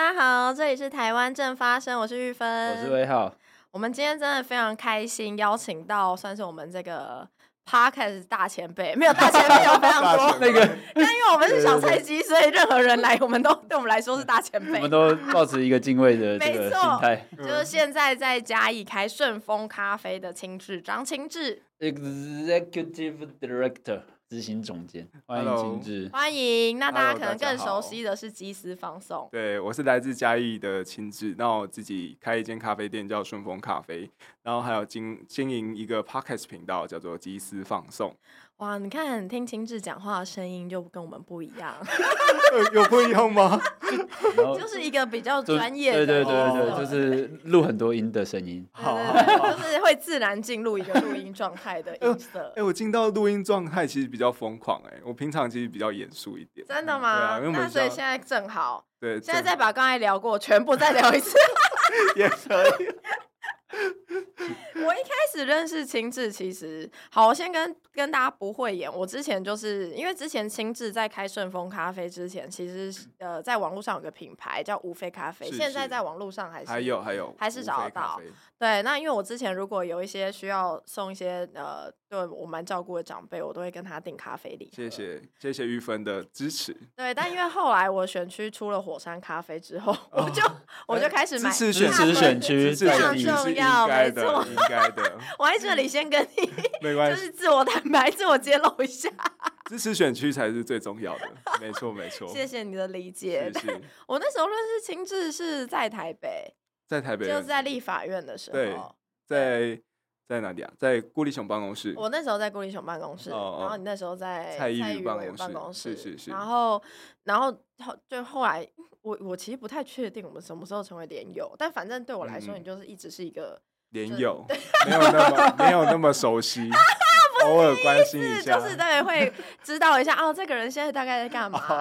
大家好，这里是台湾正发生，我是玉芬，我是威浩。我们今天真的非常开心，邀请到算是我们这个 Podcast 大前辈，没有大前辈有非常多那个，但因为我们是小菜鸡，所以任何人来，我们都对我们来说是大前辈。我们都抱持一个敬畏的这个心态。就是现在在嘉义开顺风咖啡的青志张青志，Executive Director。执行总监，欢迎金志，欢迎。那大家可能更熟悉的是鸡丝放送，对，我是来自嘉义的亲志，那我自己开一间咖啡店叫顺风咖啡，然后还有经经营一个 podcast 频道叫做鸡丝放送。哇，你看听钦志讲话的声音就跟我们不一样，有不一样吗？就是一个比较专业的，对对对对，就是录很多音的声音，好，就是会自然进入一个录音状态的音色。哎，我进到录音状态其实比较疯狂，哎，我平常其实比较严肃一点。真的吗？那所以现在正好，对，现在再把刚才聊过全部再聊一次，也可以。我一开始认识青志，其实好，我先跟跟大家不会演。我之前就是因为之前青志在开顺丰咖啡之前，其实呃，在网络上有个品牌叫无非咖啡，是是现在在网络上还是还有还有还是找得到。对，那因为我之前如果有一些需要送一些呃，对我蛮照顾的长辈，我都会跟他订咖啡礼。谢谢谢谢玉芬的支持。对，但因为后来我选区出了火山咖啡之后，我就、哦、我就开始买支持选区，非常重要，应该的。我在这里先跟你 没关系，就是自我坦白、自我揭露一下。支持选区才是最重要的，没错没错。谢谢你的理解。是是我那时候认识青志是在台北。在台北就是在立法院的时候，对，在在哪里啊？在顾立雄办公室。我那时候在顾立雄办公室，然后你那时候在蔡依林办公室，是是是。然后，然后后就后来，我我其实不太确定我们什么时候成为连友，但反正对我来说，你就是一直是一个连友，没有那么没有那么熟悉。偶尔关心一下，就是对，会知道一下哦，这个人现在大概在干嘛。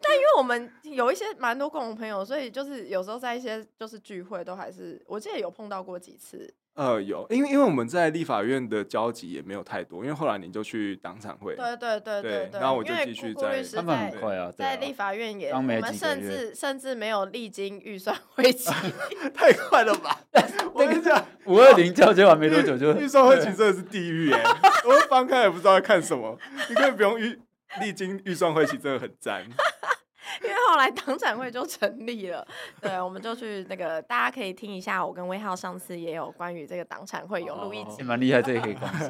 但因为我们有一些蛮多共同朋友，所以就是有时候在一些就是聚会，都还是我记得有碰到过几次。呃，有，因为因为我们在立法院的交集也没有太多，因为后来你就去党产会，对对对对对，然后我就继续在，他们很快啊，在立法院也，我们甚至甚至没有历经预算会 期，太快了吧？我跟你讲，五二零交接完没多久就预算会期真的是地狱哎，我翻开也不知道在看什么，你可以不用预历经预算会期，真的很赞。因为后来党产会就成立了，对，我们就去那个，大家可以听一下，我跟威浩上次也有关于这个党产会有录一集，蛮厉害，这也可以观赏。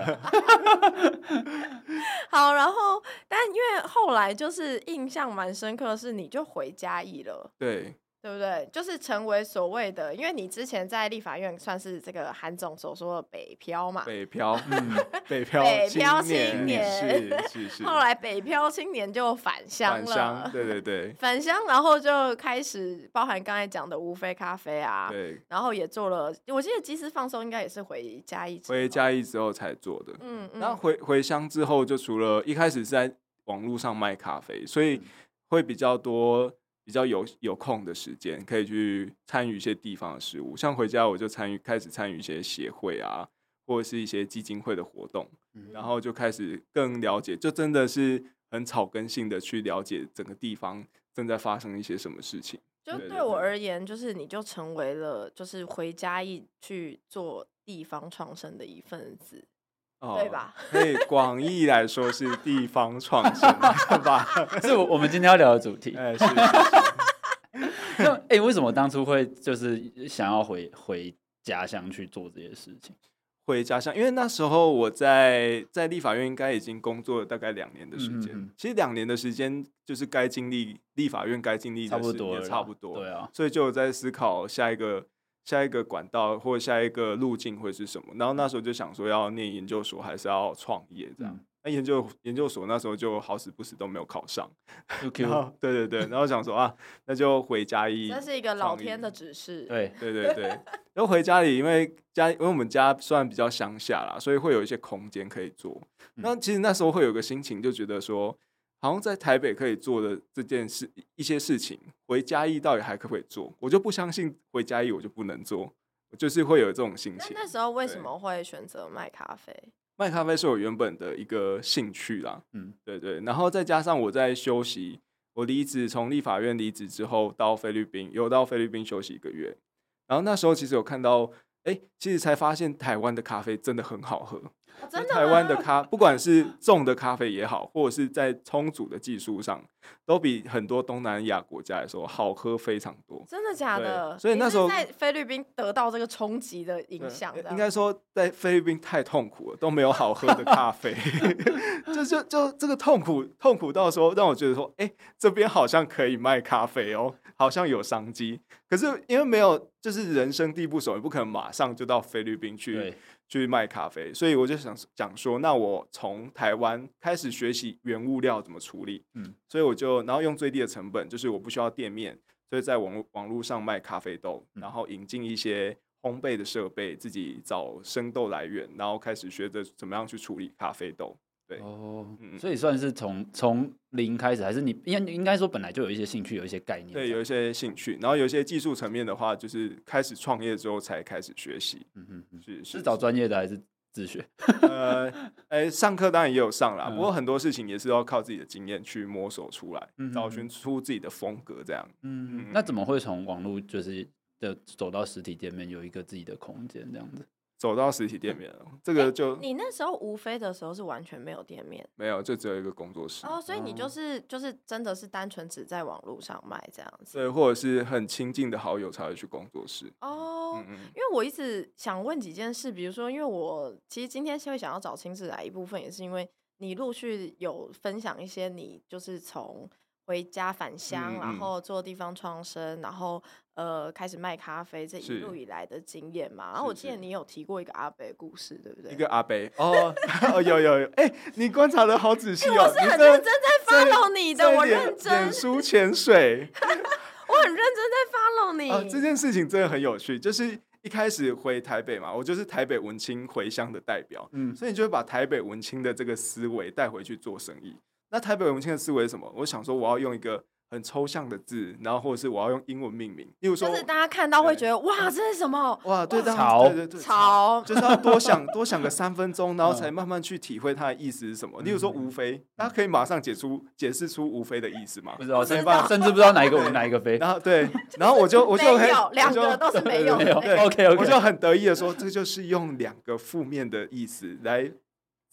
好，然后但因为后来就是印象蛮深刻的是，你就回嘉义了，对。对不对？就是成为所谓的，因为你之前在立法院算是这个韩总所说的北漂嘛，北漂，嗯，北漂，北漂青年，是是是。后来北漂青年就返乡了，对对对，返乡，然后就开始包含刚才讲的无非咖啡啊，对，然后也做了，我记得即时放松应该也是回嘉义，回嘉义之后才做的，嗯嗯。然后回回乡之后，就除了一开始是在网络上卖咖啡，所以会比较多。比较有有空的时间，可以去参与一些地方的事务，像回家我就参与开始参与一些协会啊，或者是一些基金会的活动，嗯、然后就开始更了解，就真的是很草根性的去了解整个地方正在发生一些什么事情。就对我而言，就是你就成为了就是回家一去做地方创生的一份子。哦、对吧？所以广义来说是地方创新，对吧？是我们今天要聊的主题。哎，是是是。那哎，为什么当初会就是想要回回家乡去做这些事情？回家乡，因为那时候我在在立法院应该已经工作了大概两年的时间。其实两年的时间就是该经历立法院该经历的差不多差不多。对啊，所以就有在思考下一个。下一个管道或下一个路径会是什么？然后那时候就想说要念研究所还是要创业这样。那、嗯、研究研究所那时候就好死不死都没有考上。Okay. 然后对对对，然后想说啊，那就回家一。这是一个老天的指示。对对对对，然后回家里，因为家因为我们家算比较乡下啦，所以会有一些空间可以做。那、嗯、其实那时候会有个心情，就觉得说。好像在台北可以做的这件事，一些事情，回嘉义到底还可不可以做？我就不相信回嘉义我就不能做，就是会有这种心情。那，那时候为什么会选择卖咖啡？卖咖啡是我原本的一个兴趣啦，嗯，对对。然后再加上我在休息，我离职从立法院离职之后到菲律宾，有到菲律宾休息一个月，然后那时候其实有看到，哎，其实才发现台湾的咖啡真的很好喝。真的台湾的咖，不管是种的咖啡也好，或者是在冲煮的技术上，都比很多东南亚国家来说好喝非常多。真的假的？所以那时候在菲律宾得到这个冲击的影响，应该说在菲律宾太痛苦了，都没有好喝的咖啡。就就就这个痛苦，痛苦到说让我觉得说，哎、欸，这边好像可以卖咖啡哦，好像有商机。可是因为没有，就是人生地不熟，也不可能马上就到菲律宾去。去卖咖啡，所以我就想讲说，那我从台湾开始学习原物料怎么处理，嗯，所以我就然后用最低的成本，就是我不需要店面，所以在网络网络上卖咖啡豆，然后引进一些烘焙的设备，自己找生豆来源，然后开始学着怎么样去处理咖啡豆。对哦，嗯，所以算是从从零开始，还是你应应该说本来就有一些兴趣，有一些概念，对，有一些兴趣，然后有一些技术层面的话，就是开始创业之后才开始学习。嗯嗯，是是找专业的还是自学？呃，哎、欸，上课当然也有上啦，嗯、不过很多事情也是要靠自己的经验去摸索出来，嗯、找寻出自己的风格这样。嗯嗯，那怎么会从网络就是的走到实体店面，有一个自己的空间这样子？走到实体店面了，这个就、欸、你那时候无非的时候是完全没有店面，没有，就只有一个工作室哦，所以你就是就是真的是单纯只在网络上卖这样子，对，或者是很亲近的好友才会去工作室哦。嗯嗯，因为我一直想问几件事，比如说，因为我其实今天会想要找亲自来一部分，也是因为你陆续有分享一些你就是从。回家返乡，然后做地方创生，然后呃开始卖咖啡，这一路以来的经验嘛。然后我记得你有提过一个阿伯故事，对不对？一个阿伯哦，哦，有有有，哎、欸，你观察的好仔细哦。我是很认真在 follow 你的，我认真。脸书潜水，我很认真在 follow 你。啊，这件事情真的很有趣，就是一开始回台北嘛，我就是台北文青回乡的代表，嗯，所以你就会把台北文青的这个思维带回去做生意。那台北文青的思维是什么？我想说，我要用一个很抽象的字，然后或者是我要用英文命名。例如说，就是大家看到会觉得哇，这是什么？哇，对，潮，对对对，潮，就是要多想 多想个三分钟，然后才慢慢去体会它的意思是什么。例如说，无非，大家可以马上解出解释出无非的意思吗？不知道，甚至不知道哪一个 无哪一个非。然后对，然后我就我就没有两个都是没有。对，OK OK，我就很得意的说，这就是用两个负面的意思来。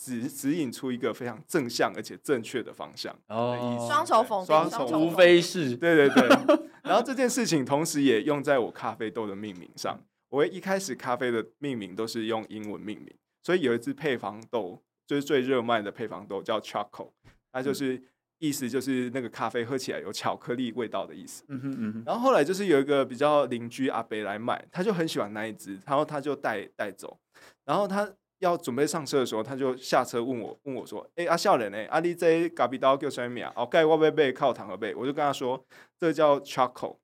指指引出一个非常正向而且正确的方向哦，双重否定，双重无非是，对对对。然后这件事情同时也用在我咖啡豆的命名上。我一开始咖啡的命名都是用英文命名，所以有一支配方豆就是最热卖的配方豆叫 Choco，它就是意思就是那个咖啡喝起来有巧克力味道的意思。嗯哼嗯哼。然后后来就是有一个比较邻居阿伯来买，他就很喜欢那一支，然后他就带带走，然后他。要准备上车的时候，他就下车问我，问我说：“哎、欸，阿笑人呢？阿你这咖啡刀叫什么名？哦，盖我贝贝靠糖和贝。”我就跟他说：“这个、叫 Choco。”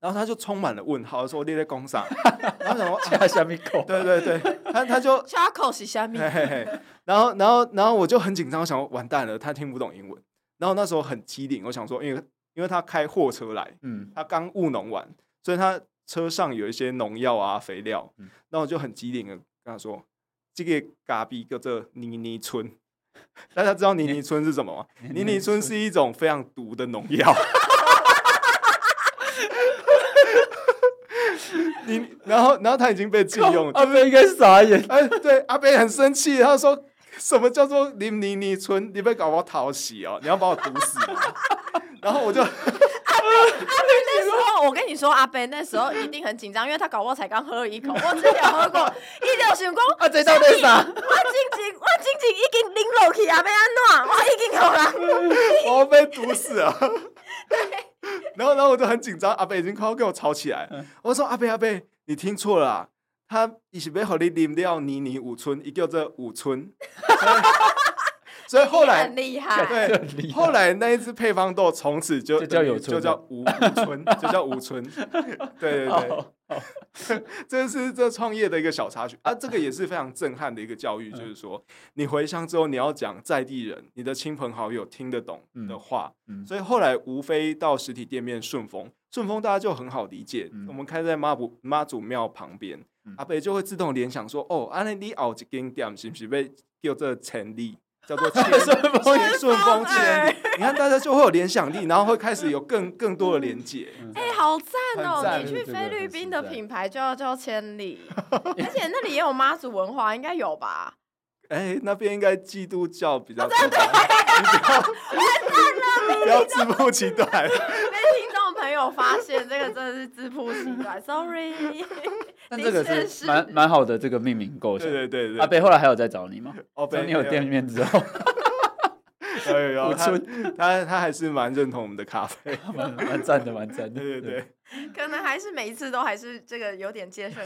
然后他就充满了问号，说：“你在工厂？”然后想说加虾米口？对对对，他他就 Choco 是虾米？然后然后然后我就很紧张，我想说完蛋了，他听不懂英文。然后那时候很机灵，我想说，因为因为他开货车来，嗯，他刚务农完，所以他车上有一些农药啊、肥料，那、嗯、我就很机灵的跟他说。这个咖啡叫做泥泥村，大家知道泥泥村是什么吗？泥泥村是一种非常毒的农药。你然后然后他已经被禁用了，阿贝应该傻眼。哎，对，阿伯很生气，他说什么叫做泥泥泥村？你被搞我讨喜哦，你要把我毒死。然后我就。我跟你说，阿伯那时候一定很紧张，因为他搞不好才刚喝了一口，我之前喝过，一条想讲，啊，这到底是啥？我静静，我静静已经淋落去啊，要安怎？我已经好了，我要被毒死啊。对，然后，然后我就很紧张，阿伯已经快要跟我吵起来。我说，阿伯，阿伯，你听错了啊，他一是要和你淋掉妮妮五村，一叫做五村。所以后来很厉害，对，后来那一只配方豆从此就叫有就叫吴村，就叫吴村，对对对，这是这创业的一个小插曲。啊，这个也是非常震撼的一个教育，就是说你回乡之后你要讲在地人，你的亲朋好友听得懂的话，所以后来无非到实体店面顺丰，顺丰大家就很好理解，我们开在妈祖妈祖庙旁边，阿伯就会自动联想说，哦，安尼你熬一间店是不是被叫做千里？叫做 千顺风千里。你看大家就会有联想力，然后会开始有更更多的连接。哎、欸，好赞哦、你去菲律宾的品牌就要叫千里，而且那里也有妈祖文化，应该有吧？哎、欸，那边应该基督教比较多。真的，不要自不其短。朋友发现，这个真的是自曝其短，sorry。但这个是蛮蛮好的这个命名构想。对对对对。阿北后来还有在找你吗？哦，等你有店面之后。有有他他他还是蛮认同我们的咖啡，蛮蛮赞的，蛮赞的。对对对。可能还是每一次都还是这个有点接受，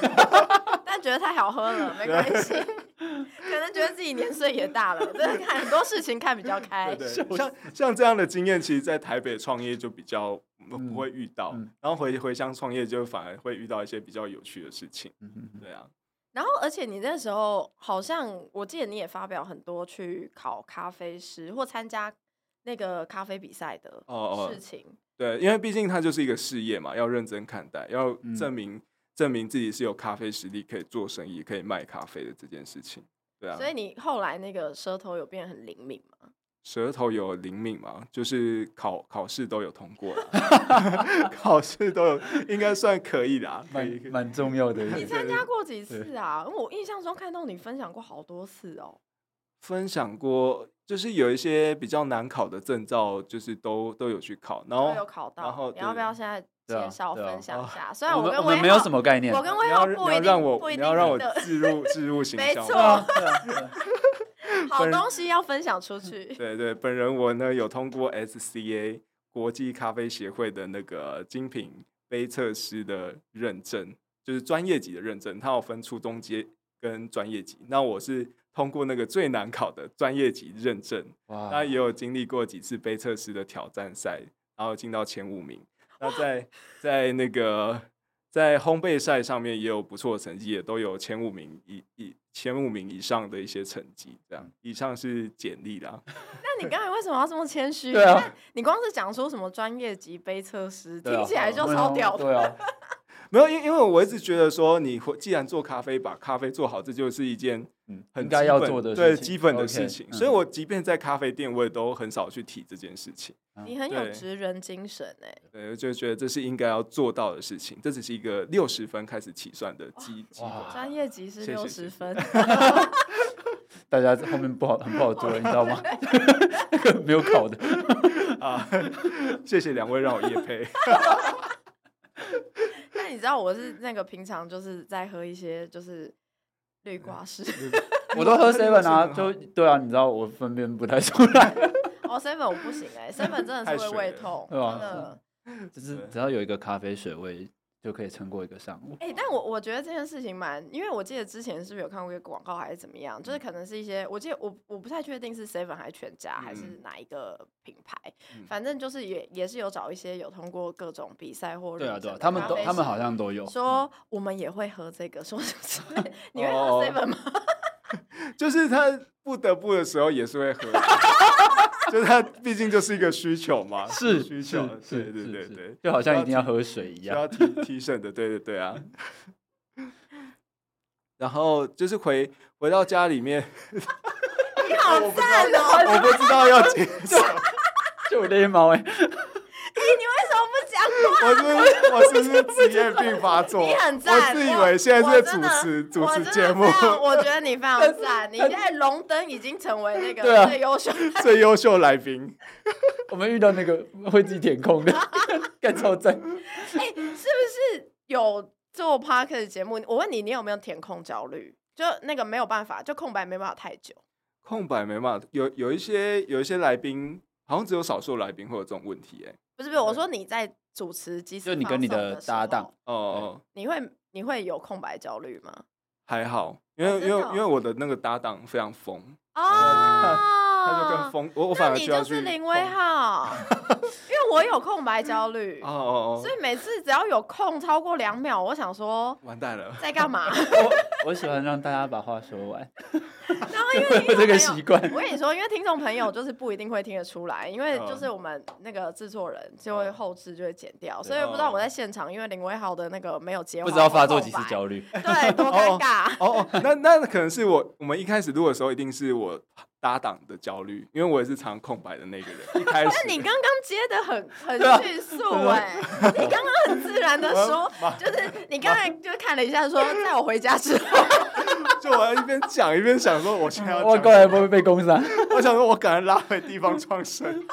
但觉得太好喝了，没关系。可能觉得自己年岁也大了，真的看很多事情看比较开。对，像像这样的经验，其实，在台北创业就比较不会遇到，嗯、然后回回乡创业就反而会遇到一些比较有趣的事情。嗯、对啊。然后，而且你那时候好像我记得你也发表很多去考咖啡师或参加那个咖啡比赛的事情。哦哦对，因为毕竟它就是一个事业嘛，要认真看待，要证明、嗯、证明自己是有咖啡实力，可以做生意，可以卖咖啡的这件事情。对啊，所以你后来那个舌头有变得很灵敏吗？舌头有灵敏嘛？就是考考试都有通过了，考试都有，应该算可以啦，蛮蛮重要的。你参加过几次啊？我印象中看到你分享过好多次哦。分享过，就是有一些比较难考的证照，就是都都有去考，然后有考到。然后你要不要现在介绍分享一下？虽然我跟我们没有什么概念，我跟威浩不一定，让我不一定你要让我置入置入形象。没错，好东西要分享出去。对对，本人我呢有通过 SCA 国际咖啡协会的那个精品杯测师的认证，就是专业级的认证，它有分初中阶跟专业级。那我是。通过那个最难考的专业级认证，哇他也有经历过几次杯测师的挑战赛，然后进到前五名。那在在那个在烘焙赛上面也有不错的成绩，也都有前五名以以前五名以上的一些成绩。这样，以上是简历啦。那你刚才为什么要这么谦虚？对啊，你光是讲说什么专业级杯测师，听起来就超屌的。对啊。没有，因因为我一直觉得说，你既然做咖啡，把咖啡做好，这就是一件很应该要做的对基本的事情。所以，我即便在咖啡店，我也都很少去提这件事情。你很有职人精神哎，对，我就觉得这是应该要做到的事情。这只是一个六十分开始起算的基基本。专业级是六十分，大家后面不好很不好做，你知道吗？那 个 没有考的啊，谢谢两位让我夜配。那你知道我是那个平常就是在喝一些就是滤挂式，我 都喝 seven 啊，就对啊，你知道我分辨不太出来。哦，seven 我不行哎，seven 真的是会胃痛，真的，就是只要有一个咖啡水味。就可以撑过一个上午。哎、欸，但我我觉得这件事情蛮，因为我记得之前是不是有看过一个广告还是怎么样？就是可能是一些，我记得我我不太确定是 Seven 还是全家还是哪一个品牌，嗯、反正就是也也是有找一些有通过各种比赛或对啊对啊，他们都他们好像都有说我们也会喝这个，说是你会喝 Seven 吗？就是他不得不的时候也是会喝。就是它毕竟就是一个需求嘛，是需求，是，对对对对，就好像一定要喝水一样，需要提提神的，对对对啊。然后就是回回到家里面，你好 赞哦！我不知道要接什么，就我那猫 哎。我是我是不是职业病发作？你很赞，我自以为现在是在主持主持节目。我觉得你非常赞，你现在荣登已经成为那个最优秀 最优秀来宾。我们遇到那个会自己填空的，干超赞。哎，是不是有做 Podcast 的节目？我问你，你有没有填空焦虑？就那个没有办法，就空白没办法太久。空白没办法，有有一些有一些来宾，好像只有少数来宾会有这种问题，哎。不是不是，我说你在主持机，就你跟你的搭档哦哦，你会你会有空白焦虑吗？还好，因为因为因为我的那个搭档非常疯啊。他就更疯，我我反而就是林威浩，因为我有空白焦虑。哦哦哦，所以每次只要有空超过两秒，我想说完蛋了，在干嘛？我我喜欢让大家把话说完，然后因为 这个习惯，我跟你说，因为听众朋友就是不一定会听得出来，因为就是我们那个制作人就会后置就会剪掉，所以不知道我在现场，因为林威浩的那个没有接，不知道发作几次焦虑，对，多尴尬。哦哦，那那可能是我我们一开始录的时候，一定是我搭档的焦虑，因为我也是常空白的那个人。一开始，那你刚刚接的很很 迅速哎、欸，你刚刚很自然的说，就是你刚才就看了一下说，在我回家之后，就我要一边讲一边想说，我现在要我过来不会被攻杀，我想说我赶快拉回地方创生。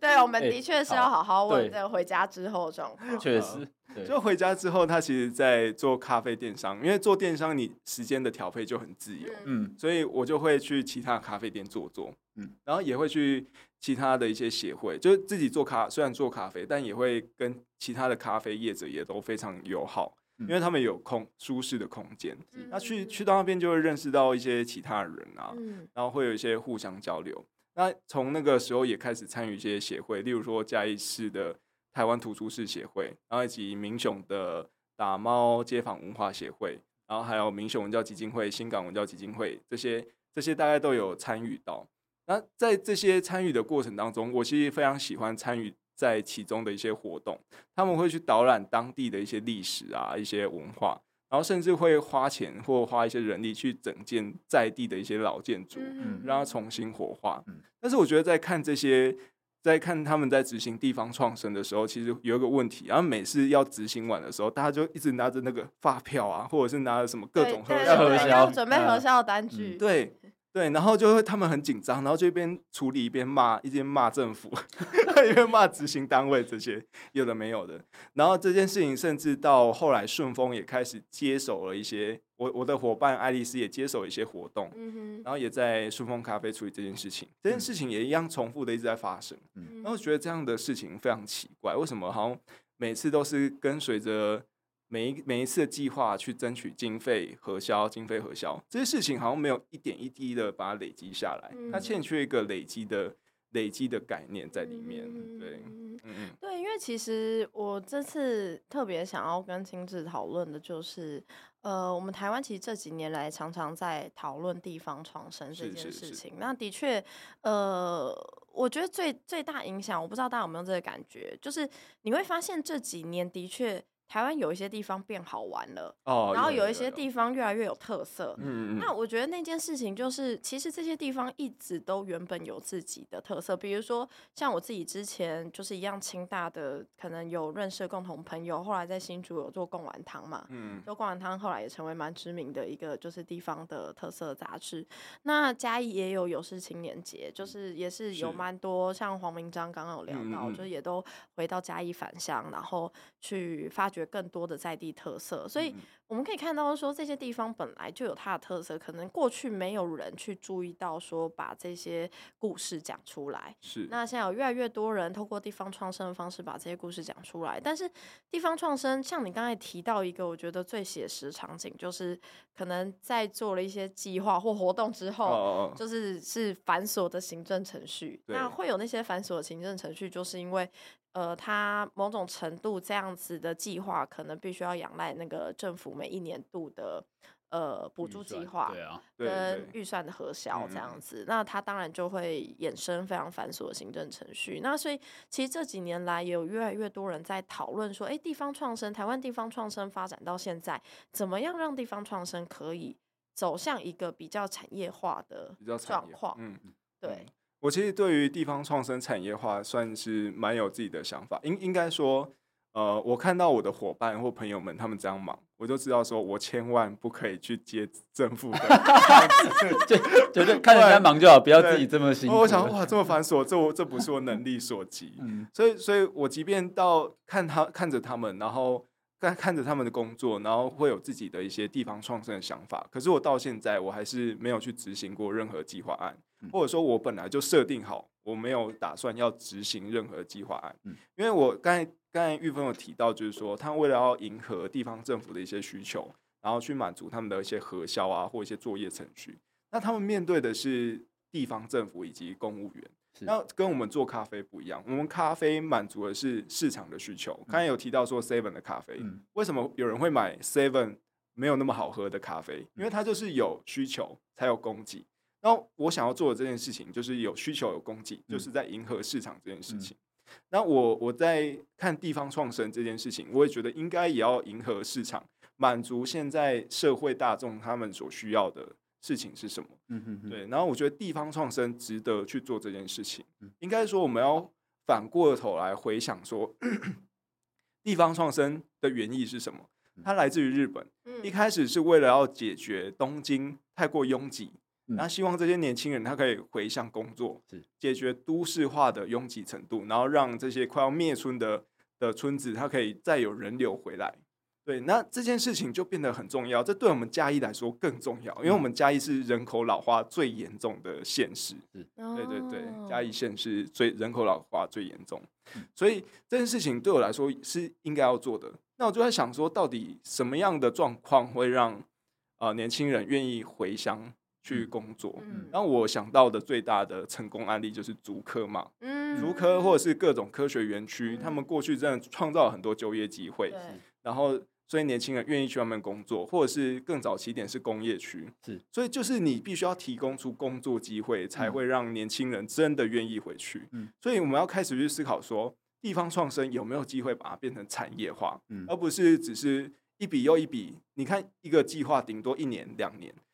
对，我们的确是要好好问这个回家之后状况。确实。就回家之后，他其实，在做咖啡电商，因为做电商，你时间的调配就很自由，嗯，所以我就会去其他咖啡店做做，嗯，然后也会去其他的一些协会，就是自己做咖，虽然做咖啡，但也会跟其他的咖啡业者也都非常友好，因为他们有空舒适的空间，那去去到那边就会认识到一些其他的人啊，然后会有一些互相交流。那从那个时候也开始参与一些协会，例如说嘉义市的。台湾图书室协会，然后以及民雄的打猫街坊文化协会，然后还有民雄文教基金会、新港文教基金会，这些这些大概都有参与到。那在这些参与的过程当中，我其实非常喜欢参与在其中的一些活动。他们会去导览当地的一些历史啊、一些文化，然后甚至会花钱或花一些人力去整建在地的一些老建筑，嗯让它重新活化。但是我觉得在看这些。在看他们在执行地方创生的时候，其实有一个问题，然后每次要执行完的时候，大家就一直拿着那个发票啊，或者是拿着什么各种核销，准备核销单据，嗯、对。对，然后就会他们很紧张，然后就一边处理一边骂，一边骂政府，一边骂执行单位这些有的没有的。然后这件事情甚至到后来顺丰也开始接手了一些，我我的伙伴爱丽丝也接手一些活动，嗯、哼然后也在顺丰咖啡处理这件事情。这件事情也一样重复的一直在发生。嗯、然后觉得这样的事情非常奇怪，为什么好像每次都是跟随着。每一每一次的计划去争取经费核销，经费核销这些事情好像没有一点一滴的把它累积下来，它欠缺一个累积的累积的概念在里面。对，嗯嗯，对，因为其实我这次特别想要跟亲志讨论的就是，呃，我们台湾其实这几年来常常在讨论地方创生这件事情。那的确，呃，我觉得最最大影响，我不知道大家有没有这个感觉，就是你会发现这几年的确。台湾有一些地方变好玩了，哦，然后有一些地方越来越有特色。嗯，那我觉得那件事情就是，其实这些地方一直都原本有自己的特色。比如说，像我自己之前就是一样清大的，可能有认识的共同朋友，后来在新竹有做贡丸汤嘛。嗯，做贡丸汤后来也成为蛮知名的一个就是地方的特色杂志。那嘉义也有有事青年节，就是也是有蛮多，像黄明章刚刚有聊到，嗯、就是也都回到嘉义返乡，然后去发掘。更多的在地特色，所以我们可以看到说，这些地方本来就有它的特色，可能过去没有人去注意到，说把这些故事讲出来。是，那现在有越来越多人透过地方创生的方式把这些故事讲出来。但是地方创生，像你刚才提到一个，我觉得最写实场景，就是可能在做了一些计划或活动之后，就是是繁琐的行政程序。那会有那些繁琐的行政程序，就是因为。呃，它某种程度这样子的计划，可能必须要仰赖那个政府每一年度的呃补助计划，对啊，跟预算的核销这样子。那它当然就会衍生非常繁琐的行政程序。那所以其实这几年来，也有越来越多人在讨论说，哎、欸，地方创生，台湾地方创生发展到现在，怎么样让地方创生可以走向一个比较产业化的状况？嗯，对。我其实对于地方创生产业化算是蛮有自己的想法，应应该说，呃，我看到我的伙伴或朋友们他们这样忙，我就知道说我千万不可以去接政府的，就绝对看人家忙就好，不要自己这么辛苦。我想哇，这么繁琐，这我这不是我能力所及，嗯，所以所以我即便到看他看着他们，然后。看看着他们的工作，然后会有自己的一些地方创生的想法。可是我到现在，我还是没有去执行过任何计划案，或者说，我本来就设定好，我没有打算要执行任何计划案。因为我刚才刚才玉峰有提到，就是说，他为了要迎合地方政府的一些需求，然后去满足他们的一些核销啊，或一些作业程序，那他们面对的是地方政府以及公务员。那跟我们做咖啡不一样，我们咖啡满足的是市场的需求。刚才有提到说 Seven 的咖啡，为什么有人会买 Seven 没有那么好喝的咖啡？因为它就是有需求才有供给。然后我想要做的这件事情，就是有需求有供给，就是在迎合市场这件事情。那我我在看地方创生这件事情，我也觉得应该也要迎合市场，满足现在社会大众他们所需要的事情是什么？嗯哼哼，对。然后我觉得地方创生值得去做这件事情。应该说我们要反过头来回想说，地方创生的原意是什么？它来自于日本，一开始是为了要解决东京太过拥挤。那希望这些年轻人他可以回乡工作，解决都市化的拥挤程度，然后让这些快要灭村的的村子，他可以再有人流回来。对，那这件事情就变得很重要。这对我们嘉义来说更重要，因为我们嘉义是人口老化最严重的县市。对对对，嘉义县是最人口老化最严重，所以这件事情对我来说是应该要做的。那我就在想说，到底什么样的状况会让呃年轻人愿意回乡？去工作，嗯。然后我想到的最大的成功案例就是竹科嘛，竹科或者是各种科学园区，他们过去真的创造了很多就业机会，然后所以年轻人愿意去外面工作，或者是更早起点是工业区，是，所以就是你必须要提供出工作机会，才会让年轻人真的愿意回去，嗯。所以我们要开始去思考说，地方创生有没有机会把它变成产业化，而不是只是一笔又一笔，你看一个计划顶多一年两年，是。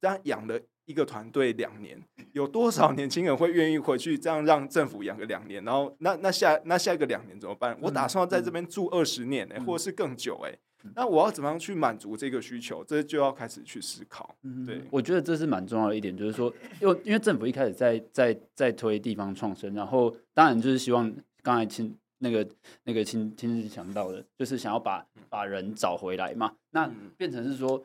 这样养了一个团队两年，有多少年轻人会愿意回去？这样让政府养个两年，然后那那下那下一个两年怎么办？我打算要在这边住二十年呢、欸，或者是更久哎、欸。那我要怎么样去满足这个需求？这就要开始去思考。对，我觉得这是蛮重要的一点，就是说，因为因为政府一开始在在在推地方创生，然后当然就是希望刚才亲那个那个亲亲自讲到的，就是想要把把人找回来嘛。那变成是说。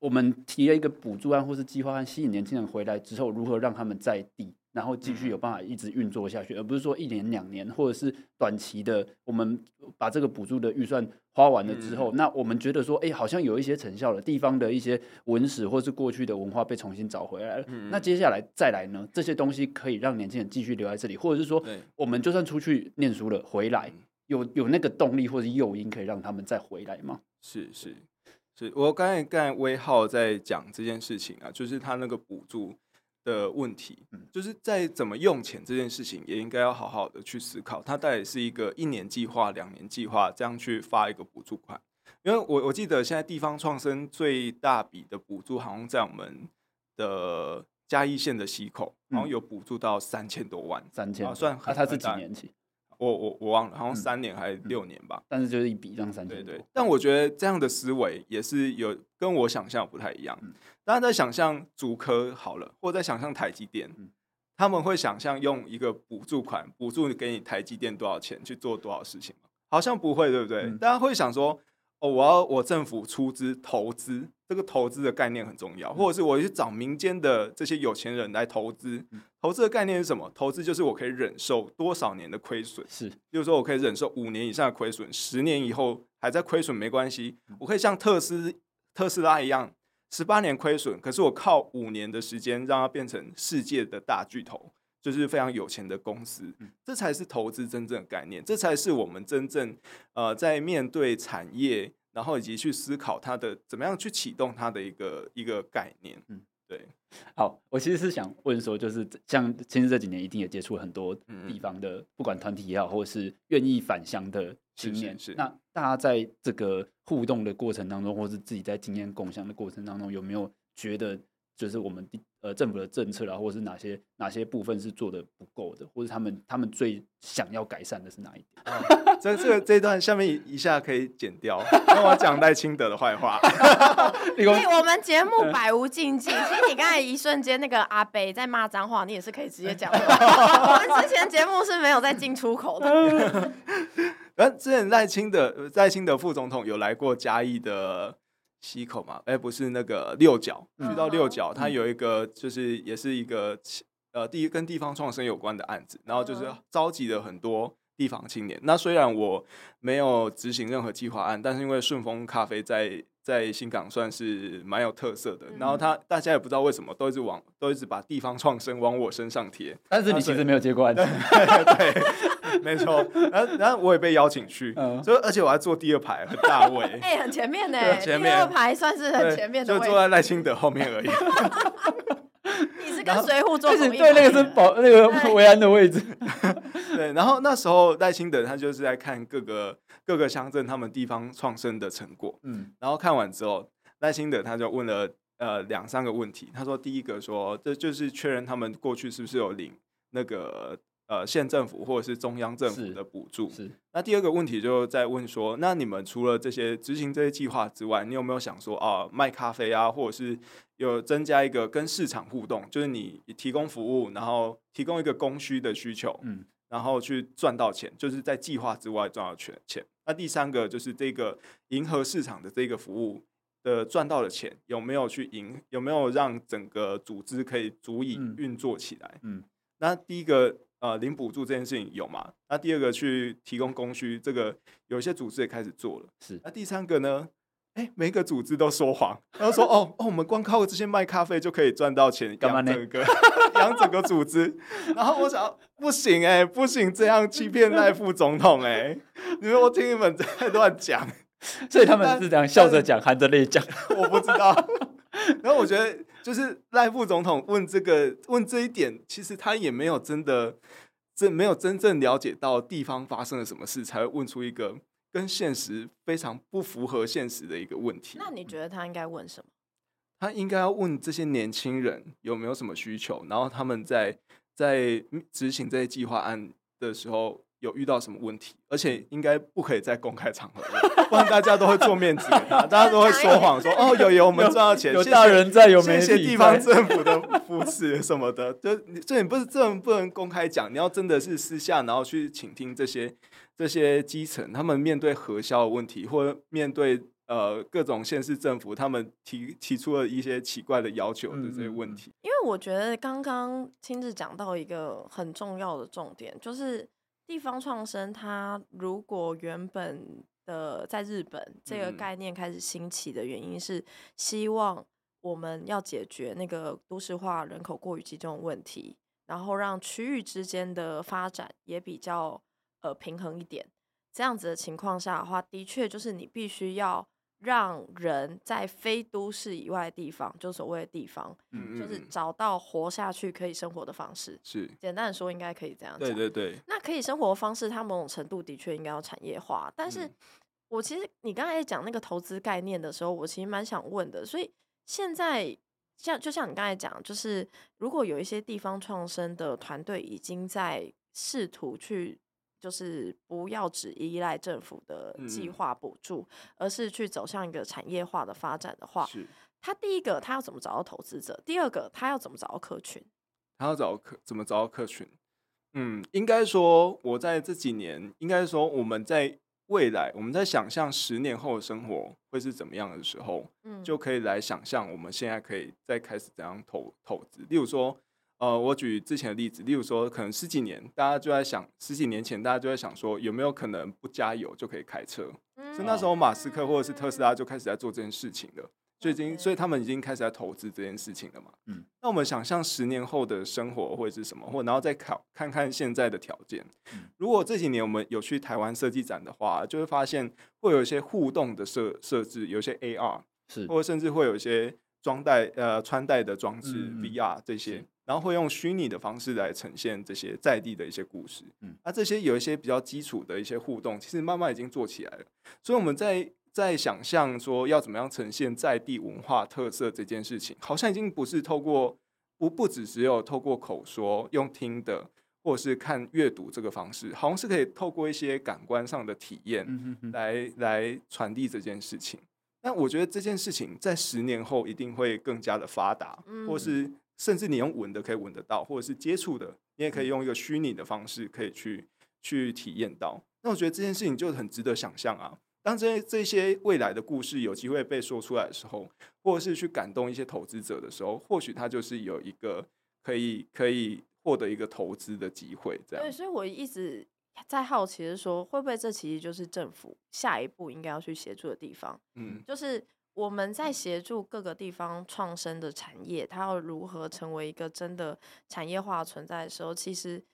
我们提了一个补助案或是计划案，吸引年轻人回来之后，如何让他们在地，然后继续有办法一直运作下去，而不是说一年两年或者是短期的，我们把这个补助的预算花完了之后，那我们觉得说，哎，好像有一些成效了，地方的一些文史或是过去的文化被重新找回来了。那接下来再来呢？这些东西可以让年轻人继续留在这里，或者是说，我们就算出去念书了，回来有有那个动力或者诱因可以让他们再回来吗？是是。是我刚才刚才威浩在讲这件事情啊，就是他那个补助的问题，就是在怎么用钱这件事情，也应该要好好的去思考。他到底是一个一年计划、两年计划这样去发一个补助款，因为我我记得现在地方创生最大笔的补助，好像在我们的嘉义县的溪口，好像有补助到三千多万，三千，算啊，他是几年期？我我我忘了，好像三年还是六年吧，但是就是一笔这样三千多。对对，但我觉得这样的思维也是有跟我想象不太一样。大家在想象主科好了，或者在想象台积电，嗯、他们会想象用一个补助款补助给你台积电多少钱去做多少事情吗？好像不会，对不对？嗯、大家会想说。哦，我要我政府出资投资，这个投资的概念很重要，或者是我去找民间的这些有钱人来投资。投资的概念是什么？投资就是我可以忍受多少年的亏损，是，比如说我可以忍受五年以上的亏损，十年以后还在亏损没关系，我可以像特斯特斯拉一样，十八年亏损，可是我靠五年的时间让它变成世界的大巨头。就是非常有钱的公司，这才是投资真正的概念，这才是我们真正呃在面对产业，然后以及去思考它的怎么样去启动它的一个一个概念。嗯，对。好，我其实是想问说，就是像其实这几年一定也接触很多地方的，不管团体也好，或是愿意返乡的青年。是。那大家在这个互动的过程当中，或是自己在经验共享的过程当中，有没有觉得？就是我们呃政府的政策啦，或者是哪些哪些部分是做的不够的，或者他们他们最想要改善的是哪一点？啊、这这个这一段下面一下可以剪掉，让我讲赖清德的坏话。我们节目百无禁忌，其实你刚才一瞬间那个阿北在骂脏话，你也是可以直接讲的。我们之前节目是没有在进出口的。而之前赖清德赖清德副总统有来过嘉义的。溪口嘛，哎，不是那个六角，去到六角，它有一个就是也是一个呃，第一跟地方创生有关的案子，然后就是召集了很多地方青年。那虽然我没有执行任何计划案，但是因为顺风咖啡在。在新港算是蛮有特色的，然后他大家也不知道为什么都一直往都一直把地方创生往我身上贴，但是你其实没有接过案子，对，没错，然后然后我也被邀请去，所以而且我还坐第二排，很大位，哎，很前面呢，第二排算是很前面的，就坐在赖清德后面而已。你是跟随扈做，对，那个是保那个维安的位置，对，然后那时候赖清德他就是在看各个各个乡镇他们地方创生的成果，嗯，然后看完之后，赖清德他就问了呃两三个问题，他说第一个说这就是确认他们过去是不是有领那个。呃，县政府或者是中央政府的补助。是。那第二个问题就在问说，那你们除了这些执行这些计划之外，你有没有想说啊，卖咖啡啊，或者是有增加一个跟市场互动，就是你提供服务，然后提供一个供需的需求，嗯，然后去赚到钱，就是在计划之外赚到钱钱。那第三个就是这个迎合市场的这个服务的赚到的钱有没有去赢，有没有让整个组织可以足以运作起来？嗯，嗯，那第一个。呃，零补助这件事情有吗？那第二个去提供供需，这个有一些组织也开始做了。是。那第三个呢？哎、欸，每一个组织都说谎，然后说哦哦，我们光靠这些卖咖啡就可以赚到钱，养整个养整个组织。然后我想，不行哎、欸，不行这样欺骗赖副总统哎、欸！你说我听你们在 乱讲，所以他们是这样笑着讲，含着泪讲。我不知道。然后我觉得。就是赖副总统问这个问这一点，其实他也没有真的真没有真正了解到地方发生了什么事，才会问出一个跟现实非常不符合现实的一个问题。那你觉得他应该问什么？他应该要问这些年轻人有没有什么需求，然后他们在在执行这些计划案的时候。有遇到什么问题，而且应该不可以在公开场合，不然大家都会做面子给他，大家都会说谎说哦有有我们赚到钱，有大人在，有媒体在，谢谢地方政府的扶持什么的，就这你不是这不能公开讲，你要真的是私下，然后去倾听这些这些基层他们面对核销的问题，或者面对呃各种县市政府他们提提出了一些奇怪的要求的这些问题。因为我觉得刚刚亲自讲到一个很重要的重点，就是。地方创生，它如果原本的在日本这个概念开始兴起的原因是希望我们要解决那个都市化人口过于集中的问题，然后让区域之间的发展也比较呃平衡一点。这样子的情况下的话，的确就是你必须要。让人在非都市以外的地方，就所谓的地方，嗯，就是找到活下去可以生活的方式。是简单的说，应该可以这样讲。对对对。那可以生活的方式，它某种程度的确应该要产业化。但是，我其实你刚才讲那个投资概念的时候，我其实蛮想问的。所以现在像就像你刚才讲，就是如果有一些地方创生的团队已经在试图去。就是不要只依赖政府的计划补助，嗯，而是去走向一个产业化的发展的话，是他第一个他要怎么找到投资者？第二个他要怎么找到客群？他要找客怎么找到客群？嗯，应该说我在这几年，应该说我们在未来，我们在想象十年后的生活会是怎么样的时候，嗯，就可以来想象我们现在可以再开始怎样投投资，例如说。呃，我举之前的例子，例如说，可能十几年，大家就在想，十几年前，大家就在想说，有没有可能不加油就可以开车？嗯、所以那时候，马斯克或者是特斯拉就开始在做这件事情了，就已经，所以他们已经开始在投资这件事情了嘛。嗯，那我们想象十年后的生活会是什么？或然后再考看看现在的条件。如果这几年我们有去台湾设计展的话，就会发现会有一些互动的设设置，有些 AR 是，或者甚至会有一些装戴呃穿戴的装置、嗯、VR 这些。然后会用虚拟的方式来呈现这些在地的一些故事，嗯，那这些有一些比较基础的一些互动，其实慢慢已经做起来了。所以我们在在想象说要怎么样呈现在地文化特色这件事情，好像已经不是透过不不只只有透过口说用听的，或者是看阅读这个方式，好像是可以透过一些感官上的体验来来传递这件事情。那我觉得这件事情在十年后一定会更加的发达，或是。甚至你用闻的可以闻得到，或者是接触的，你也可以用一个虚拟的方式可以去去体验到。那我觉得这件事情就很值得想象啊。当这些这些未来的故事有机会被说出来的时候，或者是去感动一些投资者的时候，或许它就是有一个可以可以获得一个投资的机会。这样。对，所以我一直在好奇的说，会不会这其实就是政府下一步应该要去协助的地方？嗯，就是。我们在协助各个地方创生的产业，它要如何成为一个真的产业化存在的时候，其实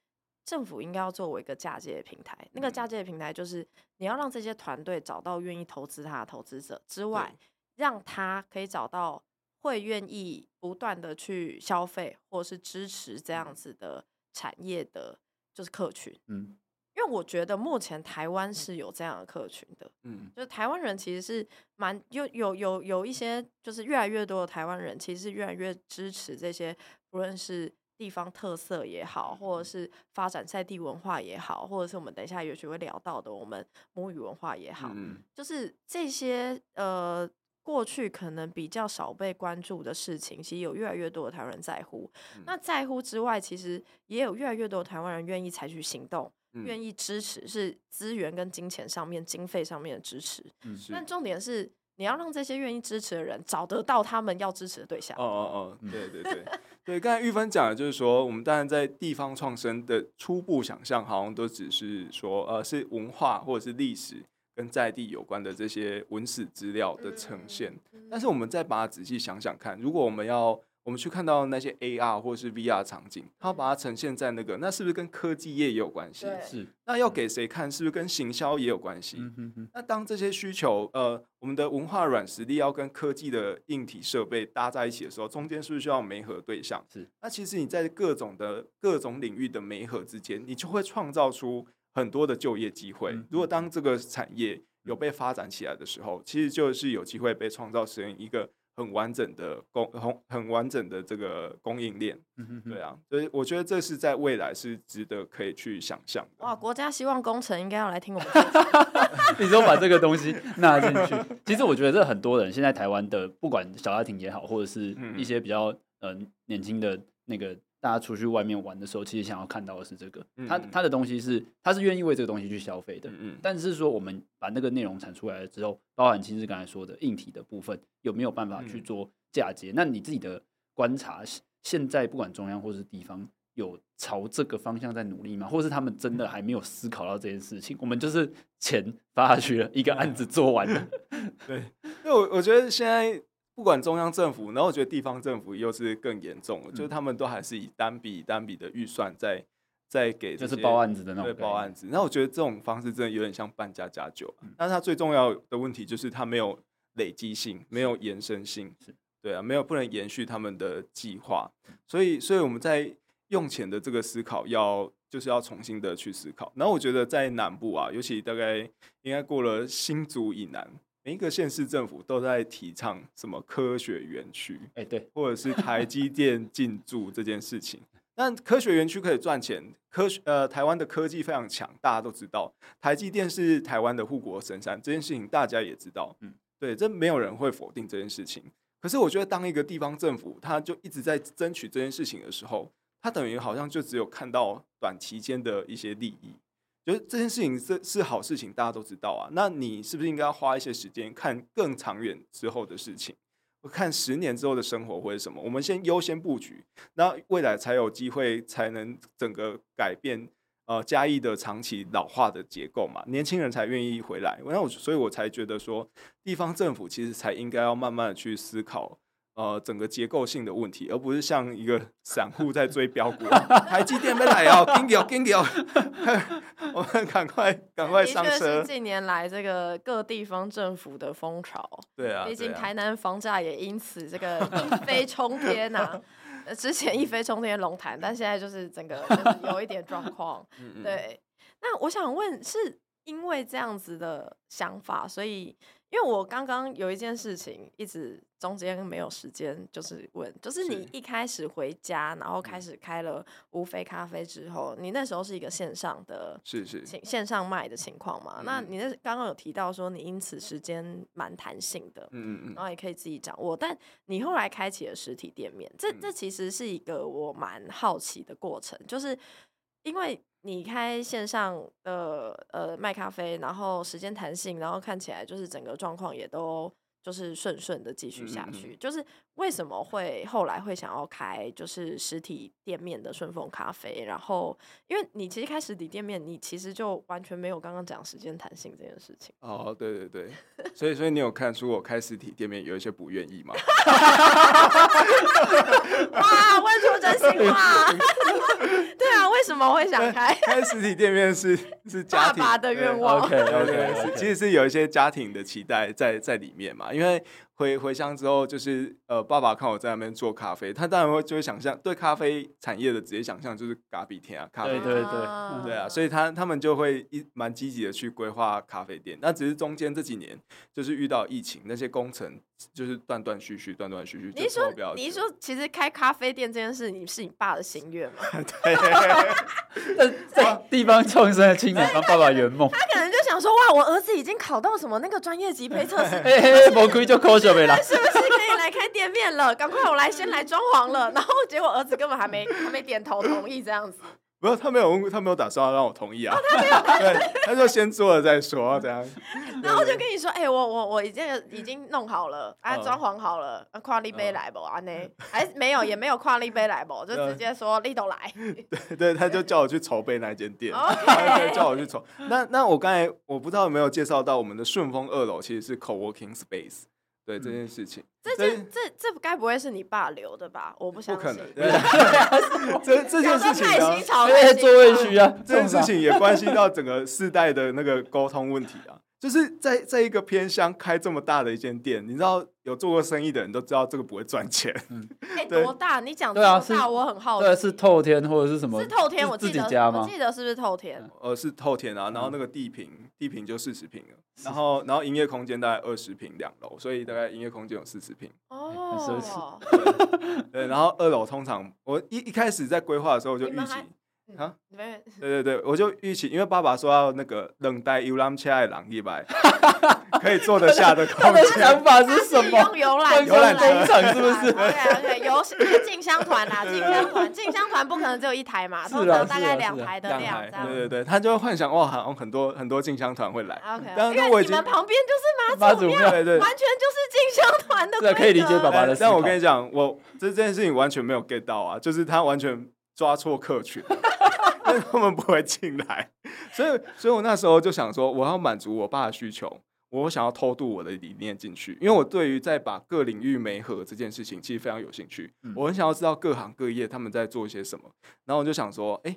政府应该要作为一个嫁接的平台。那个嫁接的平台就是你要让这些团队找到愿意投资它的投资者之外，让他可以找到会愿意不断的去消费或是支持这样子的产业的就是客群，嗯。因为我觉得目前台湾是有这样的客群的，嗯，就是台湾人其实是蛮有有有有一些，就是越来越多的台湾人其实是越来越支持这些，不论是地方特色也好，或者是发展在地文化也好，或者是我们等一下也许会聊到的我们母语文化也好，嗯，就是这些呃过去可能比较少被关注的事情，其实有越来越多的台湾人在乎。那在乎之外，其实也有越来越多的台湾人愿意采取行动。愿意支持是资源跟金钱上面、经费上面的支持，嗯，但重点是你要让这些愿意支持的人找得到他们要支持的对象。哦哦哦，对对 对。对，刚才玉芬讲的就是说，我们当然在地方创生的初步想象，好像都只是说，呃，是文化或者是历史跟在地有关的这些文史资料的呈现，但是我们再把它仔细想想看，如果我们要我们去看到那些 AR 或是 VR 场景，它把它呈现在那个，那是不是跟科技业也有关系？是。那要给谁看？是不是跟行销也有关系？嗯哼哼。那当这些需求，呃，我们的文化软实力要跟科技的硬体设备搭在一起的时候，中间是不是需要媒合对象？是。那其实你在各种的各种领域的媒合之间，你就会创造出很多的就业机会。嗯。如果当这个产业有被发展起来的时候，其实就是有机会被创造成一个。很完整的供很很完整的这个供应链，对啊，所以我觉得这是在未来是值得可以去想象的。哇，国家希望工程应该要来听我们。你说把这个东西纳进去，其实我觉得这很多人现在台湾的不管小家庭也好，或者是一些比较呃年轻的那个。大家出去外面玩的时候，其实想要看到的是这个，他他的东西是他是愿意为这个东西去消费的，嗯，但是说我们把那个内容产出来了之后，包含其实刚才说的硬体的部分，有没有办法去做嫁接？那你自己的观察，现在不管中央或是地方，有朝这个方向在努力吗？或是他们真的还没有思考到这件事情？我们就是钱发下去了，一个案子做完了，对，因为我我觉得现在。不管中央政府，然后我觉得地方政府又是更严重了，嗯、就是他们都还是以单笔单笔的预算在在给，就是包案子的那种，对，包案子。那我觉得这种方式真的有点像半家家酒。嗯、但是它最重要的问题就是它没有累积性，没有延伸性，是对啊，没有不能延续他们的计划。所以，所以我们在用钱的这个思考要就是要重新的去思考。然后我觉得在南部啊，尤其大概应该过了新竹以南。每一个县市政府都在提倡什么科学园区，哎，对，或者是台积电进驻这件事情。但科学园区可以赚钱，科学呃，台湾的科技非常强，大家都知道。台积电是台湾的护国神山，这件事情大家也知道。嗯，对，这没有人会否定这件事情。可是我觉得，当一个地方政府，他就一直在争取这件事情的时候，他等于好像就只有看到短期间的一些利益。觉得这件事情是是好事情，大家都知道啊。那你是不是应该要花一些时间看更长远之后的事情？我看十年之后的生活或者什么？我们先优先布局，那未来才有机会，才能整个改变呃嘉义的长期老化的结构嘛。年轻人才愿意回来。那我所以，我才觉得说，地方政府其实才应该要慢慢的去思考。呃，整个结构性的问题，而不是像一个散户在追标股。台积电没来哦，紧叫紧叫，我们赶快赶快上车。是近年来这个各地方政府的风潮。对啊，毕竟台南房价也因此这个一 飞冲天呐、啊。之前一飞冲天龙潭，但现在就是整个就是有一点状况。对，那我想问，是因为这样子的想法，所以？因为我刚刚有一件事情，一直中间没有时间，就是问，就是你一开始回家，然后开始开了无非咖啡之后，你那时候是一个线上的，是是线上卖的情况嘛？那你那刚刚有提到说，你因此时间蛮弹性的，嗯嗯然后也可以自己掌握。但你后来开启了实体店面，这这其实是一个我蛮好奇的过程，就是因为。你开线上的呃卖咖啡，然后时间弹性，然后看起来就是整个状况也都就是顺顺的继续下去。嗯嗯，就是为什么会后来会想要开就是实体店面的顺丰咖啡？然后因为你其实开实体店面，你其实就完全没有刚刚讲时间弹性这件事情。哦，对对对，所以所以你有看出我开实体店面有一些不愿意吗？哇，问出真心话。对啊，为什么会想开？开实体店面是是家庭爸爸的愿望。OK OK，其实是有一些家庭的期待在在里面嘛。因为回回乡之后，就是呃，爸爸看我在那边做咖啡，他当然会就会想象对咖啡产业的直接想象就是咖比天啊，咖啡对对对，对啊，所以他他们就会一蛮积极的去规划咖啡店。那只是中间这几年就是遇到疫情，那些工程就是断断续续，断断续续。你说你说，其实开咖啡店这件事，你是你爸的心愿吗？对，在在地方创生的青年帮爸爸圆梦。他可能就想说，哇，我儿子已经考到什么那个专业级配测试，嘿嘿，魔鬼就抠手没了，是不是可以来开店面了？赶快，我来先来装潢了。然后结果儿子根本还没还没点头同意这样子。不是他没有问，他没有打算要让我同意啊。哦、他没有，对，他就先做了再说，这样。然后就跟你说，哎、欸，我我我已经已经弄好了，啊，装潢好了，跨立杯来不？啊，呢，还没有，也没有跨立杯来不？就直接说立都来。对对，他就叫我去筹备那间店，对，叫我去筹。那那我刚才我不知道有没有介绍到，我们的顺丰二楼其实是 co-working space。对这件事情，这件这这该不会是你爸留的吧？我不相信，不可能。这这件事情呢，因为座位需要，这件事情也关系到整个世代的那个沟通问题啊。就是在在一个偏乡开这么大的一间店，你知道有做过生意的人都知道这个不会赚钱。嗯，哎，多大？你讲多大？我很好奇。对，是透天或者是什么？是透天，我记得。我记得是不是透天？呃，是透天啊。然后那个地坪，地坪就四十平了。然后，然后营业空间大概二十平两楼，所以大概营业空间有四十平。哦。很奢侈对，然后二楼通常我一一开始在规划的时候就预期。啊，对对对，我就预期，因为爸爸说要那个冷带游览车的人一百，可以坐得下的空间。想法是什么？用游览游览工厂是不是？对对对，游进香团啦，进香团，进香团不可能只有一台嘛，通常大概两台的量。对对对，他就会幻想哇，好像很多很多进香团会来。OK，因为你们旁边就是妈祖庙，对对，完全就是进香团的。对，可以理解爸爸的。但我跟你讲，我这件事情完全没有 get 到啊，就是他完全抓错客群。因为他们不会进来，所以，所以我那时候就想说，我要满足我爸的需求，我想要偷渡我的理念进去，因为我对于在把各领域媒合这件事情，其实非常有兴趣，我很想要知道各行各业他们在做些什么，然后我就想说，哎。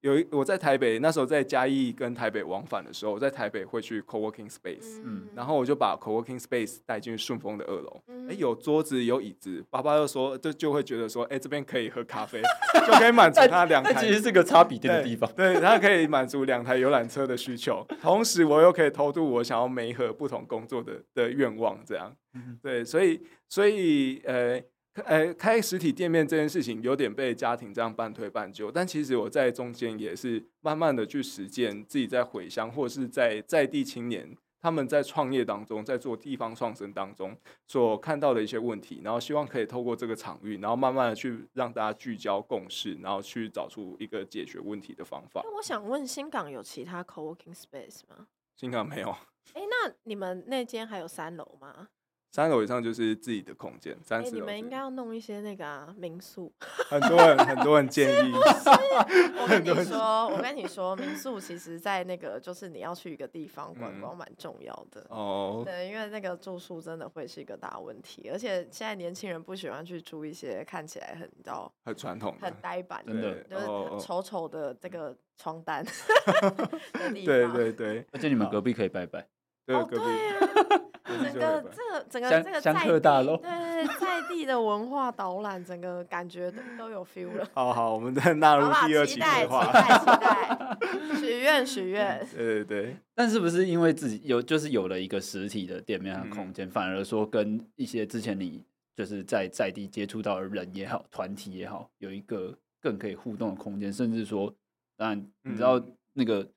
有一我在台北那时候在嘉义跟台北往返的时候，我在台北会去 co-working space，嗯，然后我就把 co-working space 带进顺丰的二楼，哎、嗯，有桌子有椅子，爸爸就说就就会觉得说，哎，这边可以喝咖啡，就可以满足他两台，其实是个擦笔电的地方，对，对，他可以满足两台游览车的需求，同时我又可以偷渡我想要每一盒不同工作的的愿望，这样，对，所以所以呃。呃，开实体店面这件事情有点被家庭这样半推半就，但其实我在中间也是慢慢的去实践自己在回乡或是在在地青年他们在创业当中，在做地方创生当中所看到的一些问题，然后希望可以透过这个场域，然后慢慢的去让大家聚焦共识，然后去找出一个解决问题的方法。那我想问，新港有其他 co-working space 吗？新港没有。哎，那你们那间还有三楼吗？三楼以上就是自己的空间，三四楼。你们应该要弄一些那个、啊、民宿。很多人很多人建议。我跟你说，我跟你说，民宿其实，在那个就是你要去一个地方观光，蛮重要的。哦、嗯。对，因为那个住宿真的会是一个大问题，而且现在年轻人不喜欢去住一些看起来很到很传统、很呆板的，的就是丑丑的这个床单 的地方。对对对，而且你们隔壁可以拜拜。对，隔壁。整个这个整个这个在地大对对对在地的文化导览，整个感觉都都有 feel 了。好好，我们再纳入第二期规划。期待期待许愿许愿。对对对。但是不是因为自己有就是有了一个实体的店面和空间，嗯、反而说跟一些之前你就是在在地接触到的人也好，团体也好，有一个更可以互动的空间，甚至说，当然你知道那个。嗯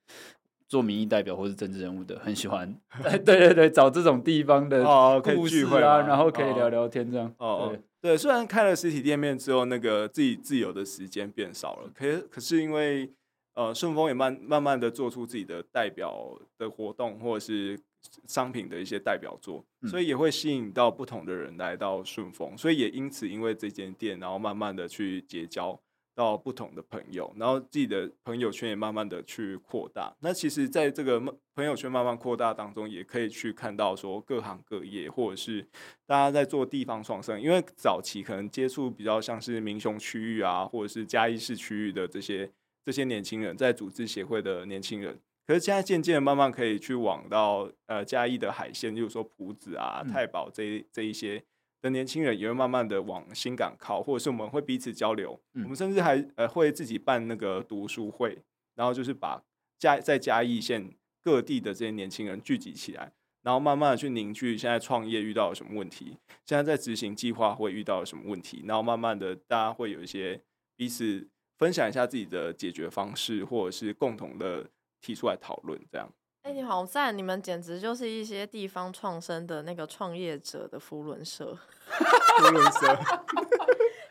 做民意代表或是政治人物的，很喜欢，对对对，找这种地方的故事啊，然后可以聊聊天这样。哦，对，对，虽然开了实体店面之后，那个自己自由的时间变少了，可可是因为呃顺丰也慢慢慢的做出自己的代表的活动或者是商品的一些代表作，所以也会吸引到不同的人来到顺丰，所以也因此因为这间店，然后慢慢的去结交。到不同的朋友，然后自己的朋友圈也慢慢的去扩大。那其实，在这个朋友圈慢慢扩大当中，也可以去看到说各行各业，或者是大家在做地方创生。因为早期可能接触比较像是民雄区域啊，或者是嘉义市区域的这些这些年轻人，在组织协会的年轻人，可是现在渐渐慢慢可以去往到呃嘉义的海线，就是说埔子啊、嗯、太保这一这一些的年轻人，也会慢慢的往新港靠，或者是我们会彼此交流，嗯、我们甚至还呃会自己办那个读书会，然后就是把嘉在嘉义县各地的这些年轻人聚集起来，然后慢慢的去凝聚现在创业遇到了什么问题，现在在执行计划会遇到了什么问题，然后慢慢的大家会有一些彼此分享一下自己的解决方式，或者是共同的。提出来讨论，这样。哎、欸，你好赞！你们简直就是一些地方创生的那个创业者的福伦社。福伦社，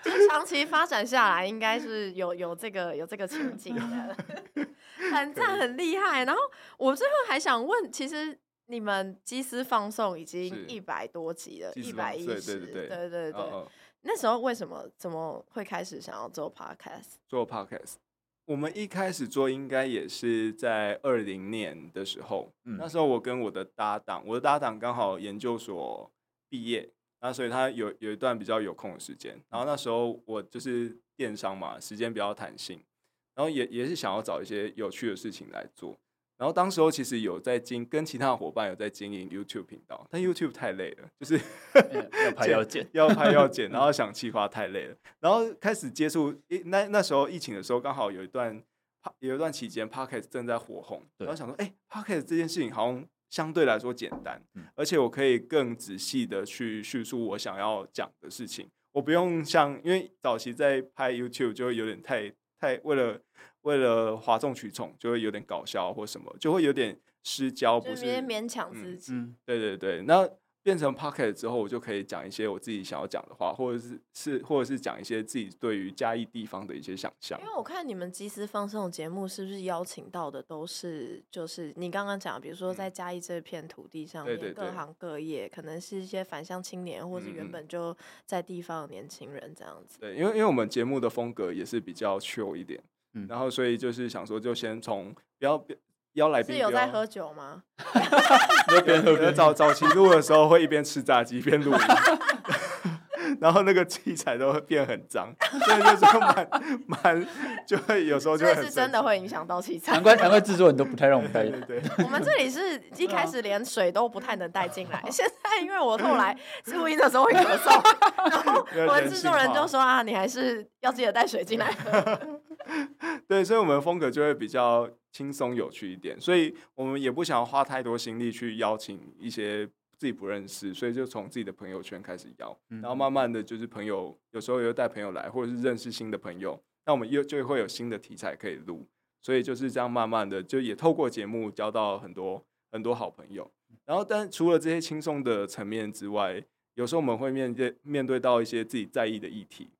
就长期发展下来，应该是有有这个有这个情景的，很赞，很厉害。然后我最后还想问，其实你们基斯放送已经一百多集了，一百一十，对对对对对。哦哦，那时候为什么怎么会开始想要做 podcast？做 podcast。我们一开始做应该也是在二零年的时候，嗯、那时候我跟我的搭档，我的搭档刚好研究所毕业，那所以他有有一段比较有空的时间，然后那时候我就是电商嘛，时间比较弹性，然后也也是想要找一些有趣的事情来做。然后当时候其实有在经跟其他的伙伴有在经营 YouTube 频道，但 YouTube 太累了，就是要 拍要剪，要拍要剪，然后想企划太累了。然后开始接触，那那时候疫情的时候，刚好有一段有一段期间，Podcast 正在火红，然后想说，哎，Podcast 这件事情好像相对来说简单，而且我可以更仔细的去叙述我想要讲的事情，我不用像因为早期在拍 YouTube 就会有点太太为了。为了哗众取宠，就会有点搞笑或什么，就会有点失焦，不是勉强自己。嗯，对对对。那变成 Podcast 之后，我就可以讲一些我自己想要讲的话，或者是是或者是讲一些自己对于嘉义地方的一些想象。因为我看你们基斯放送节目，是不是邀请到的都是就是你刚刚讲，比如说在嘉义这片土地上面，各行各业，可能是一些返乡青年，或是原本就在地方的年轻人这样子。对，因为因为我们节目的风格也是比较 chill 一点。嗯，然后所以就是想说，就先从不要邀来宾，是有在喝酒吗？那边喝边早早期录的时候会一边吃炸鸡一边录音，然后那个器材都会变很脏，所以就是蛮蛮就会有时候就会是真的会影响到器 材。难怪难怪制作人都不太让我们带。对，对，对，我们这里是一开始连水都不太能带进来，现在因为我后来录音的时候会咳嗽，然后我们制作人就说啊，你还是要记得带水进来。对，所以我们的风格就会比较轻松有趣一点，所以我们也不想要花太多心力去邀请一些自己不认识，所以就从自己的朋友圈开始邀，然后慢慢的就是朋友有时候又带朋友来，或者是认识新的朋友，那我们又就会有新的题材可以录，所以就是这样慢慢的就也透过节目交到很多很多好朋友，然后但除了这些轻松的层面之外，有时候我们会面对面对到一些自己在意的议题。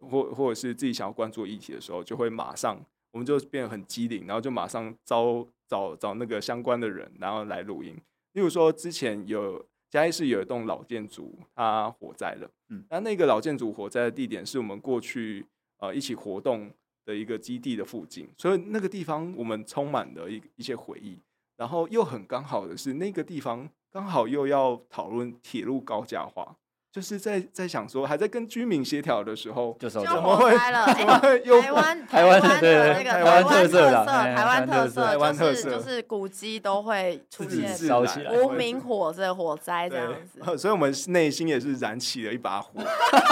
或或者是自己想要关注议题的时候，就会马上我们就变得很机灵，然后就马上招找找那个相关的人，然后来录音。例如说，之前有嘉义市有一栋老建筑，它火灾了。嗯，那那个老建筑火灾的地点是我们过去呃一起活动的一个基地的附近，所以那个地方我们充满了一一些回忆。然后又很刚好的是，那个地方刚好又要讨论铁路高架化。就是在在想说，还在跟居民协调的时候，就怎么会台湾台湾的那个台湾特色台湾特色，台湾特色。就是古迹都会出现烧起来无名火这火灾这样子，所以我们内心也是燃起了一把火，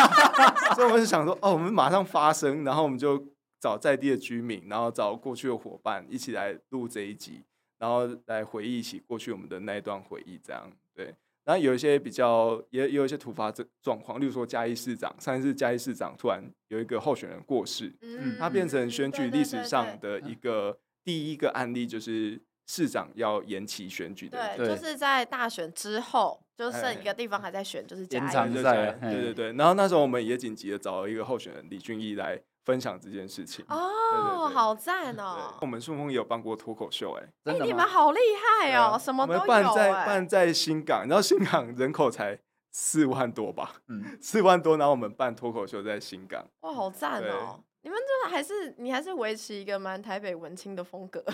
所以我们是想说，哦，我们马上发声，然后我们就找在地的居民，然后找过去的伙伴一起来录这一集，然后来回忆起过去我们的那一段回忆，这样对。然后有一些比较，也也有一些突发状状况，例如说嘉义市长，上一次嘉义市长突然有一个候选人过世，嗯，他变成选举历史上的一个第一个案例，就是市长要延期选举的，对，就是在大选之后，就剩一个地方还在选，就是嘉义，对对对。然后那时候我们也紧急的找了一个候选人李俊毅来。分享这件事情。哦，好赞哦！我们顺丰也有办过脱口秀，哎，哎，你们好厉害哦，啊、什么都有、欸。办在办在新港，然后新港人口才四万多吧，嗯，四万多，然后我们办脱口秀在新港，哇，好赞哦！你们这还是你还是维持一个蛮台北文青的风格，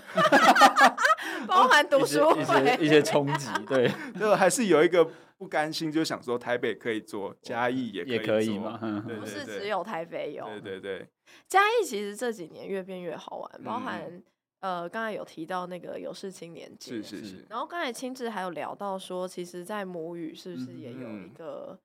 包含读书会一些一些冲击，对，就还是有一个。不甘心就想说台北可以做，嘉义也也可以嘛？不是只有台北有。对对对，嘉义其实这几年越变越好玩，包含、呃，刚才有提到那个有事青年节，是是是。然后刚才亲自还有聊到说，其实，在母语是不是也有一个？嗯、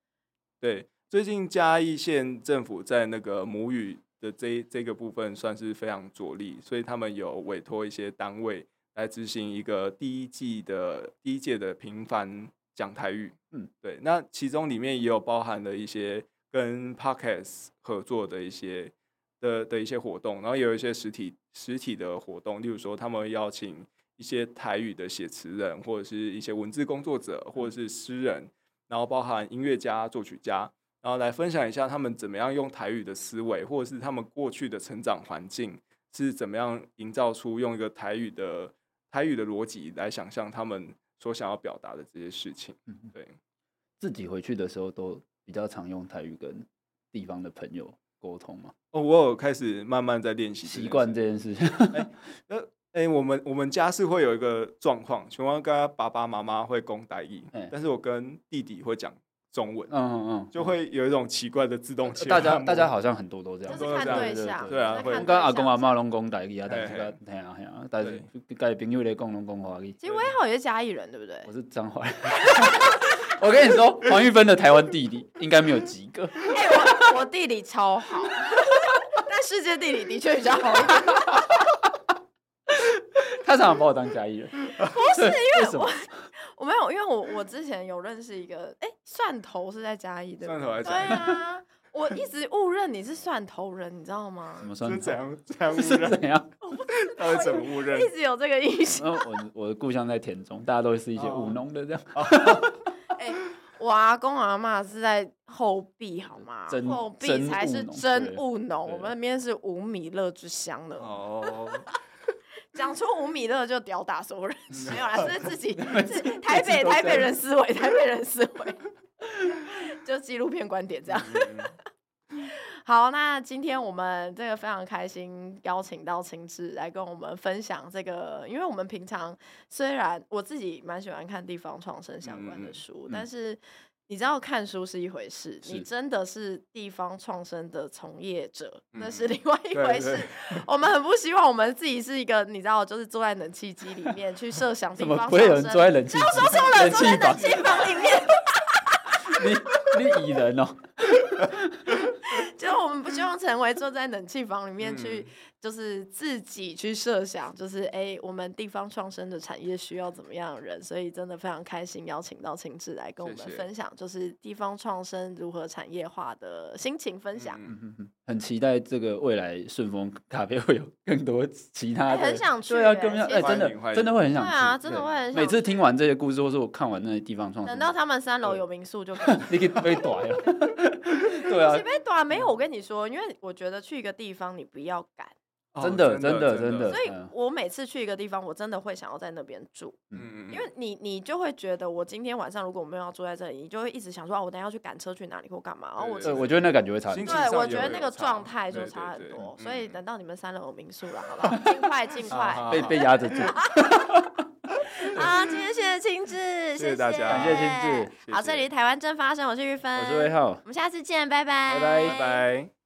对，最近嘉义县政府在那个母语的这这个部分算是非常着力，所以他们有委托一些单位来执行一个第一季的第一届的平凡讲台语。嗯，对。那其中里面也有包含了一些跟 Podcast 合作的一些。的的一些活动，然后也有一些实体实体的活动，例如说他们会邀请一些台语的写词人，或者是一些文字工作者，或者是诗人，然后包含音乐家、作曲家，然后来分享一下他们怎么样用台语的思维，或者是他们过去的成长环境是怎么样营造出用一个台语的台语的逻辑来想象他们所想要表达的这些事情。对，自己回去的时候都比较常用台语跟地方的朋友沟通嘛？哦，我有开始慢慢在练习习惯这件事情。哎、欸，哎、欸，我们我们家是会有一个状况，全部跟爸爸妈妈会讲台语，欸、但是我跟弟弟会讲中文。嗯嗯嗯，就会有一种奇怪的自动性。大家大家好像很多都这样，就是看对象。对啊，我跟阿公阿妈拢讲台语啊，但是个嘿啊嘿啊，但是跟朋友咧讲拢讲华语。其实威浩也是嘉义人，对不对？我是彰化。我跟你说，黄玉芬的台湾地理应该没有及格。哎、欸，我我地理超好，但世界地理的确比较好一点。他常常把我当嘉义人，不是因为我我没有，因为我我之前有认识一个，哎、欸，蒜头是在嘉义的，蒜头在嘉义。对啊，我一直误认你是蒜头人，你知道吗？什么蒜头？是怎样？怎样误认？是怎样？他会怎么误认？一直有这个意思。我我的故乡在田中，大家都是一些务农的这样。Oh. 我阿公阿妈是在后壁，好吗？后壁才是真务农，我们那边是五米乐之乡的。哦，讲出五米乐就吊打所有人，没有啦，是自己 台北台北人思维，台北人思维，就纪录片观点这样。好，那今天我们这个非常开心，邀请到亲志来跟我们分享这个，因为我们平常虽然我自己蛮喜欢看地方创生相关的书，嗯、但是你知道看书是一回事，你真的是地方创生的从业者，嗯、那是另外一回事。我们很不希望我们自己是一个，你知道，就是坐在冷气机里面去设想地方创生，不会有人坐在冷气机，说错了，坐在冷气房里面。你你蚁人哦。就我们不希望成为坐在冷气房里面去，就是自己去设想，就是哎、欸，我们地方创生的产业需要怎么样的人，所以真的非常开心邀请到秦志来跟我们分享，就是地方创生如何产业化的心情分享。嗯很期待这个未来顺丰咖啡会有更多其他的，很想去，对啊，更想哎，真的真的会很想去，对啊，真的会很想。每次听完这些故事，或是我看完那些地方创生，等到他们三楼有民宿就可以，你可以被短了。对啊，被短没有？我跟你说，因为我觉得去一个地方，你不要赶。真的，真的，真的。所以我每次去一个地方，我真的会想要在那边住。嗯，因为你，你就会觉得，我今天晚上如果我没有要住在这里，你就会一直想说，啊我等下要去赶车去哪里或干嘛。然后我，我觉得那感觉会差。对，我觉得那个状态就差很多。所以等到你们三楼有民宿了，好不好？尽快，尽快。被被压着住。好，今天谢谢青志，谢谢大家，感谢青志。好，这里是台湾正发生，我是玉芬，我是魏浩，我们下次见，拜拜，拜拜。